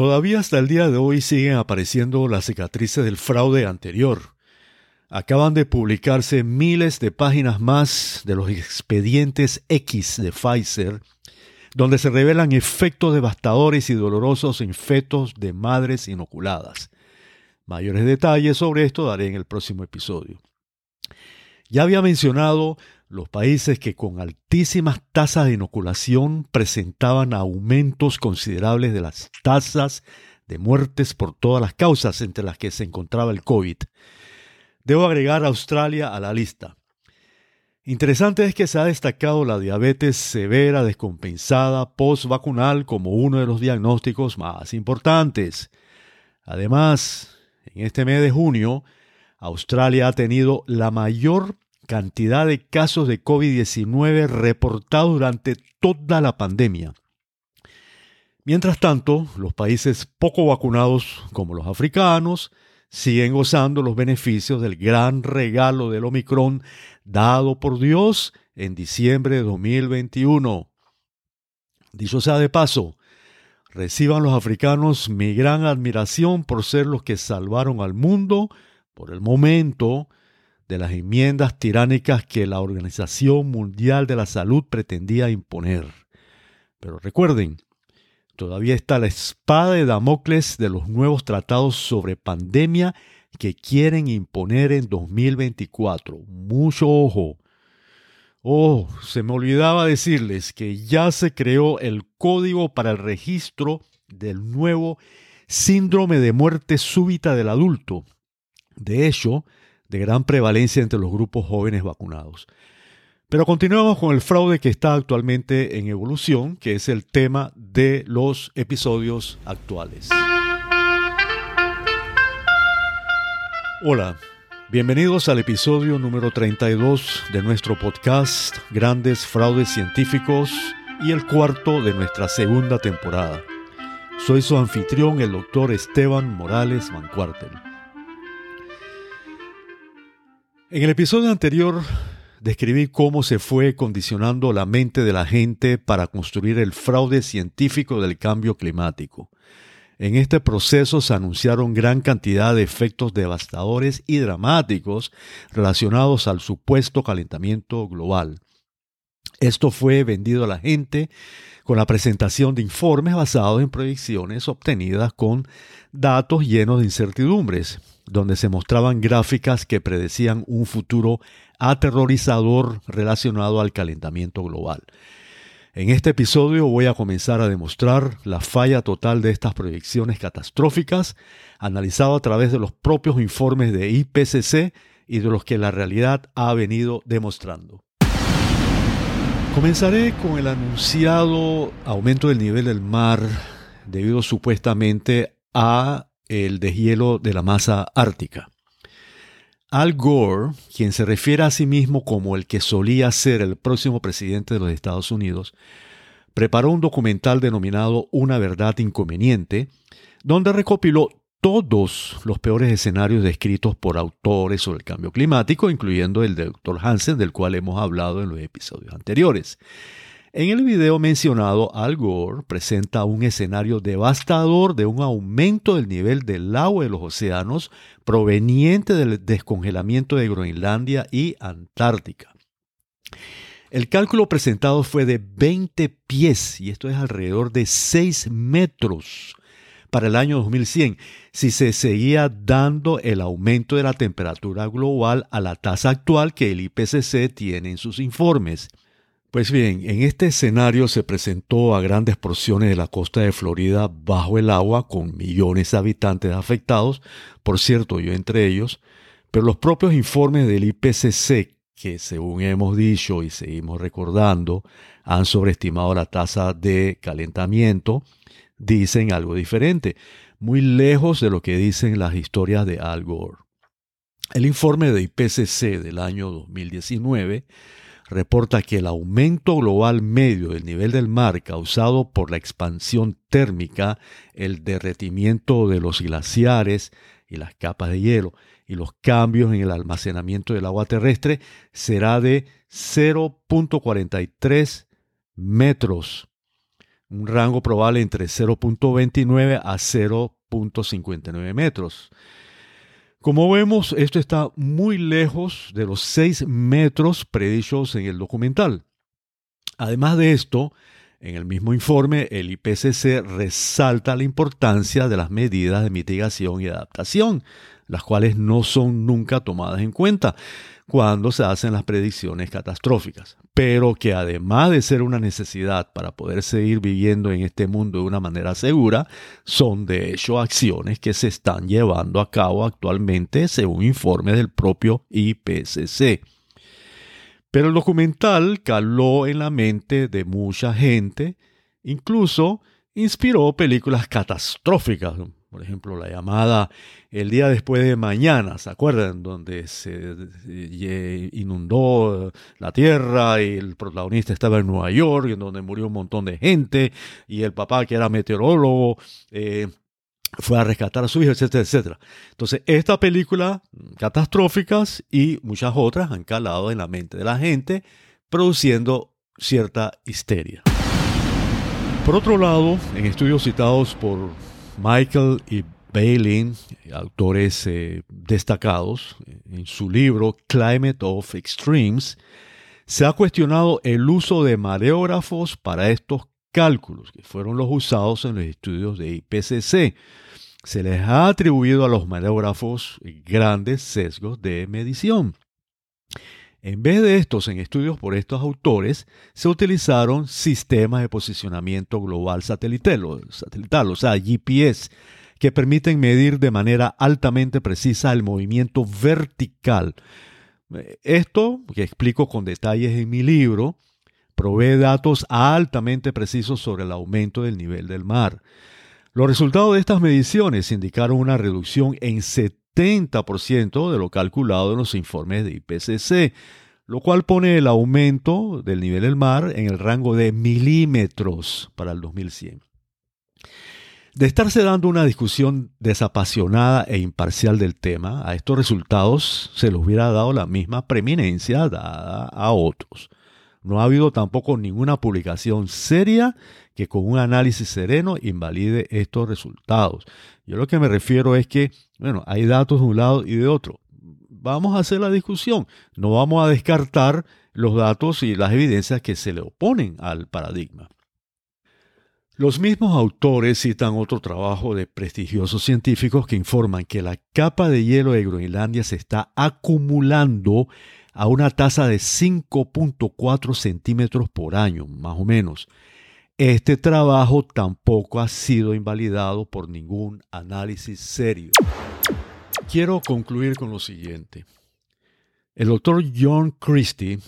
Todavía hasta el día de hoy siguen apareciendo las cicatrices del fraude anterior. Acaban de publicarse miles de páginas más de los expedientes X de Pfizer, donde se revelan efectos devastadores y dolorosos en fetos de madres inoculadas. Mayores detalles sobre esto daré en el próximo episodio. Ya había mencionado los países que con altísimas tasas de inoculación presentaban aumentos considerables de las tasas de muertes por todas las causas entre las que se encontraba el COVID. Debo agregar a Australia a la lista. Interesante es que se ha destacado la diabetes severa descompensada post-vacunal como uno de los diagnósticos más importantes. Además, en este mes de junio, Australia ha tenido la mayor cantidad de casos de COVID-19 reportados durante toda la pandemia. Mientras tanto, los países poco vacunados, como los africanos, siguen gozando los beneficios del gran regalo del Omicron dado por Dios en diciembre de 2021. Dicho sea de paso, reciban los africanos mi gran admiración por ser los que salvaron al mundo por el momento de las enmiendas tiránicas que la Organización Mundial de la Salud pretendía imponer. Pero recuerden, todavía está la espada de Damocles de los nuevos tratados sobre pandemia que quieren imponer en 2024. Mucho ojo. Oh, se me olvidaba decirles que ya se creó el código para el registro del nuevo síndrome de muerte súbita del adulto. De hecho, de gran prevalencia entre los grupos jóvenes vacunados. Pero continuamos con el fraude que está actualmente en evolución, que es el tema de los episodios actuales. Hola, bienvenidos al episodio número 32 de nuestro podcast Grandes Fraudes Científicos y el cuarto de nuestra segunda temporada. Soy su anfitrión, el doctor Esteban Morales Mancuartel. En el episodio anterior describí cómo se fue condicionando la mente de la gente para construir el fraude científico del cambio climático. En este proceso se anunciaron gran cantidad de efectos devastadores y dramáticos relacionados al supuesto calentamiento global. Esto fue vendido a la gente con la presentación de informes basados en proyecciones obtenidas con datos llenos de incertidumbres, donde se mostraban gráficas que predecían un futuro aterrorizador relacionado al calentamiento global. En este episodio voy a comenzar a demostrar la falla total de estas proyecciones catastróficas, analizado a través de los propios informes de IPCC y de los que la realidad ha venido demostrando. Comenzaré con el anunciado aumento del nivel del mar debido supuestamente a el deshielo de la masa ártica. Al Gore, quien se refiere a sí mismo como el que solía ser el próximo presidente de los Estados Unidos, preparó un documental denominado Una verdad inconveniente, donde recopiló todos los peores escenarios descritos por autores sobre el cambio climático, incluyendo el de Dr. Hansen, del cual hemos hablado en los episodios anteriores. En el video mencionado, Al Gore presenta un escenario devastador de un aumento del nivel del agua de los océanos proveniente del descongelamiento de Groenlandia y Antártica. El cálculo presentado fue de 20 pies, y esto es alrededor de 6 metros para el año 2100, si se seguía dando el aumento de la temperatura global a la tasa actual que el IPCC tiene en sus informes. Pues bien, en este escenario se presentó a grandes porciones de la costa de Florida bajo el agua, con millones de habitantes afectados, por cierto, yo entre ellos, pero los propios informes del IPCC, que según hemos dicho y seguimos recordando, han sobreestimado la tasa de calentamiento, dicen algo diferente, muy lejos de lo que dicen las historias de Al Gore. El informe de IPCC del año 2019 reporta que el aumento global medio del nivel del mar causado por la expansión térmica, el derretimiento de los glaciares y las capas de hielo y los cambios en el almacenamiento del agua terrestre será de 0.43 metros un rango probable entre 0.29 a 0.59 metros. Como vemos, esto está muy lejos de los 6 metros predichos en el documental. Además de esto, en el mismo informe, el IPCC resalta la importancia de las medidas de mitigación y adaptación, las cuales no son nunca tomadas en cuenta cuando se hacen las predicciones catastróficas, pero que además de ser una necesidad para poder seguir viviendo en este mundo de una manera segura, son de hecho acciones que se están llevando a cabo actualmente según informes del propio IPCC. Pero el documental caló en la mente de mucha gente, incluso inspiró películas catastróficas, por ejemplo, la llamada El día después de mañana, ¿se acuerdan? Donde se inundó la tierra y el protagonista estaba en Nueva York, en donde murió un montón de gente, y el papá, que era meteorólogo, eh, fue a rescatar a su hijo, etcétera, etcétera. Entonces, esta película, catastróficas y muchas otras han calado en la mente de la gente, produciendo cierta histeria. Por otro lado, en estudios citados por Michael y Bailey, autores eh, destacados, en su libro Climate of Extremes, se ha cuestionado el uso de mareógrafos para estos cálculos, que fueron los usados en los estudios de IPCC. Se les ha atribuido a los mareógrafos grandes sesgos de medición. En vez de estos, en estudios por estos autores, se utilizaron sistemas de posicionamiento global satelital, o sea, GPS, que permiten medir de manera altamente precisa el movimiento vertical. Esto, que explico con detalles en mi libro, provee datos altamente precisos sobre el aumento del nivel del mar. Los resultados de estas mediciones indicaron una reducción en 70% de lo calculado en los informes de IPCC, lo cual pone el aumento del nivel del mar en el rango de milímetros para el 2100. De estarse dando una discusión desapasionada e imparcial del tema, a estos resultados se les hubiera dado la misma preeminencia dada a otros. No ha habido tampoco ninguna publicación seria que con un análisis sereno invalide estos resultados. Yo lo que me refiero es que, bueno, hay datos de un lado y de otro. Vamos a hacer la discusión. No vamos a descartar los datos y las evidencias que se le oponen al paradigma. Los mismos autores citan otro trabajo de prestigiosos científicos que informan que la capa de hielo de Groenlandia se está acumulando a una tasa de 5.4 centímetros por año, más o menos. Este trabajo tampoco ha sido invalidado por ningún análisis serio. Quiero concluir con lo siguiente. El doctor John Christie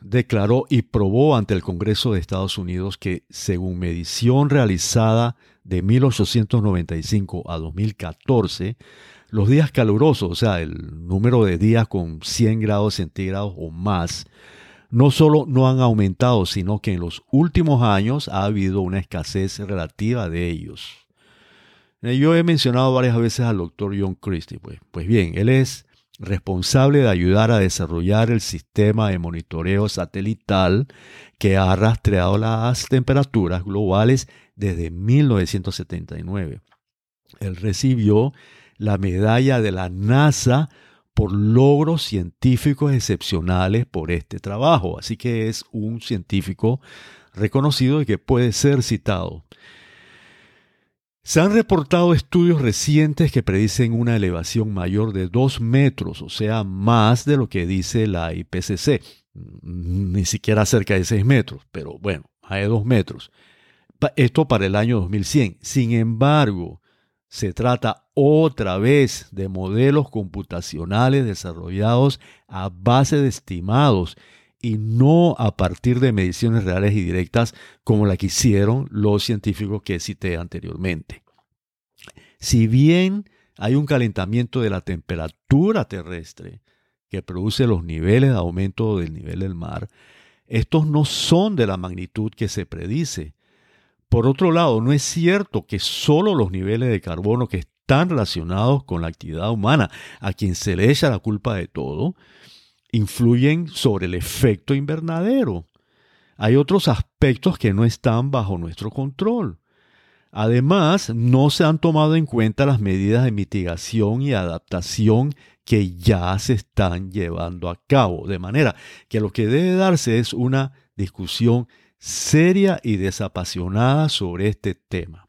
declaró y probó ante el Congreso de Estados Unidos que, según medición realizada de 1895 a 2014, los días calurosos, o sea, el número de días con 100 grados centígrados o más, no solo no han aumentado, sino que en los últimos años ha habido una escasez relativa de ellos. Eh, yo he mencionado varias veces al doctor John Christie, pues, pues bien, él es responsable de ayudar a desarrollar el sistema de monitoreo satelital que ha rastreado las temperaturas globales desde 1979. Él recibió la medalla de la NASA por logros científicos excepcionales por este trabajo. Así que es un científico reconocido y que puede ser citado. Se han reportado estudios recientes que predicen una elevación mayor de 2 metros, o sea, más de lo que dice la IPCC. Ni siquiera cerca de 6 metros, pero bueno, hay 2 metros. Esto para el año 2100. Sin embargo, se trata otra vez de modelos computacionales desarrollados a base de estimados y no a partir de mediciones reales y directas como la que hicieron los científicos que cité anteriormente. Si bien hay un calentamiento de la temperatura terrestre que produce los niveles de aumento del nivel del mar, estos no son de la magnitud que se predice. Por otro lado, no es cierto que solo los niveles de carbono que están relacionados con la actividad humana, a quien se le echa la culpa de todo, influyen sobre el efecto invernadero. hay otros aspectos que no están bajo nuestro control. Además, no se han tomado en cuenta las medidas de mitigación y adaptación que ya se están llevando a cabo. De manera que lo que debe darse es una discusión seria y desapasionada sobre este tema.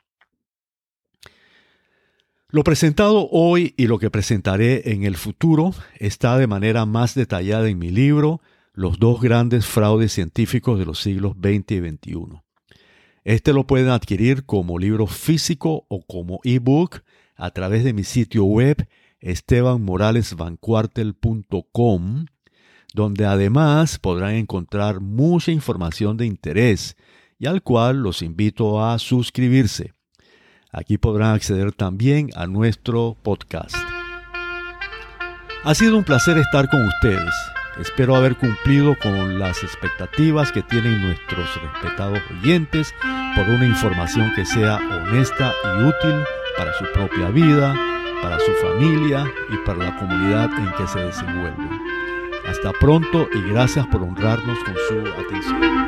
Lo presentado hoy y lo que presentaré en el futuro está de manera más detallada en mi libro Los dos grandes fraudes científicos de los siglos XX y XXI. Este lo pueden adquirir como libro físico o como ebook a través de mi sitio web estebanmoralesvancuartel.com, donde además podrán encontrar mucha información de interés y al cual los invito a suscribirse. Aquí podrán acceder también a nuestro podcast. Ha sido un placer estar con ustedes. Espero haber cumplido con las expectativas que tienen nuestros respetados oyentes por una información que sea honesta y útil para su propia vida, para su familia y para la comunidad en que se desenvuelven. Hasta pronto y gracias por honrarnos con su atención.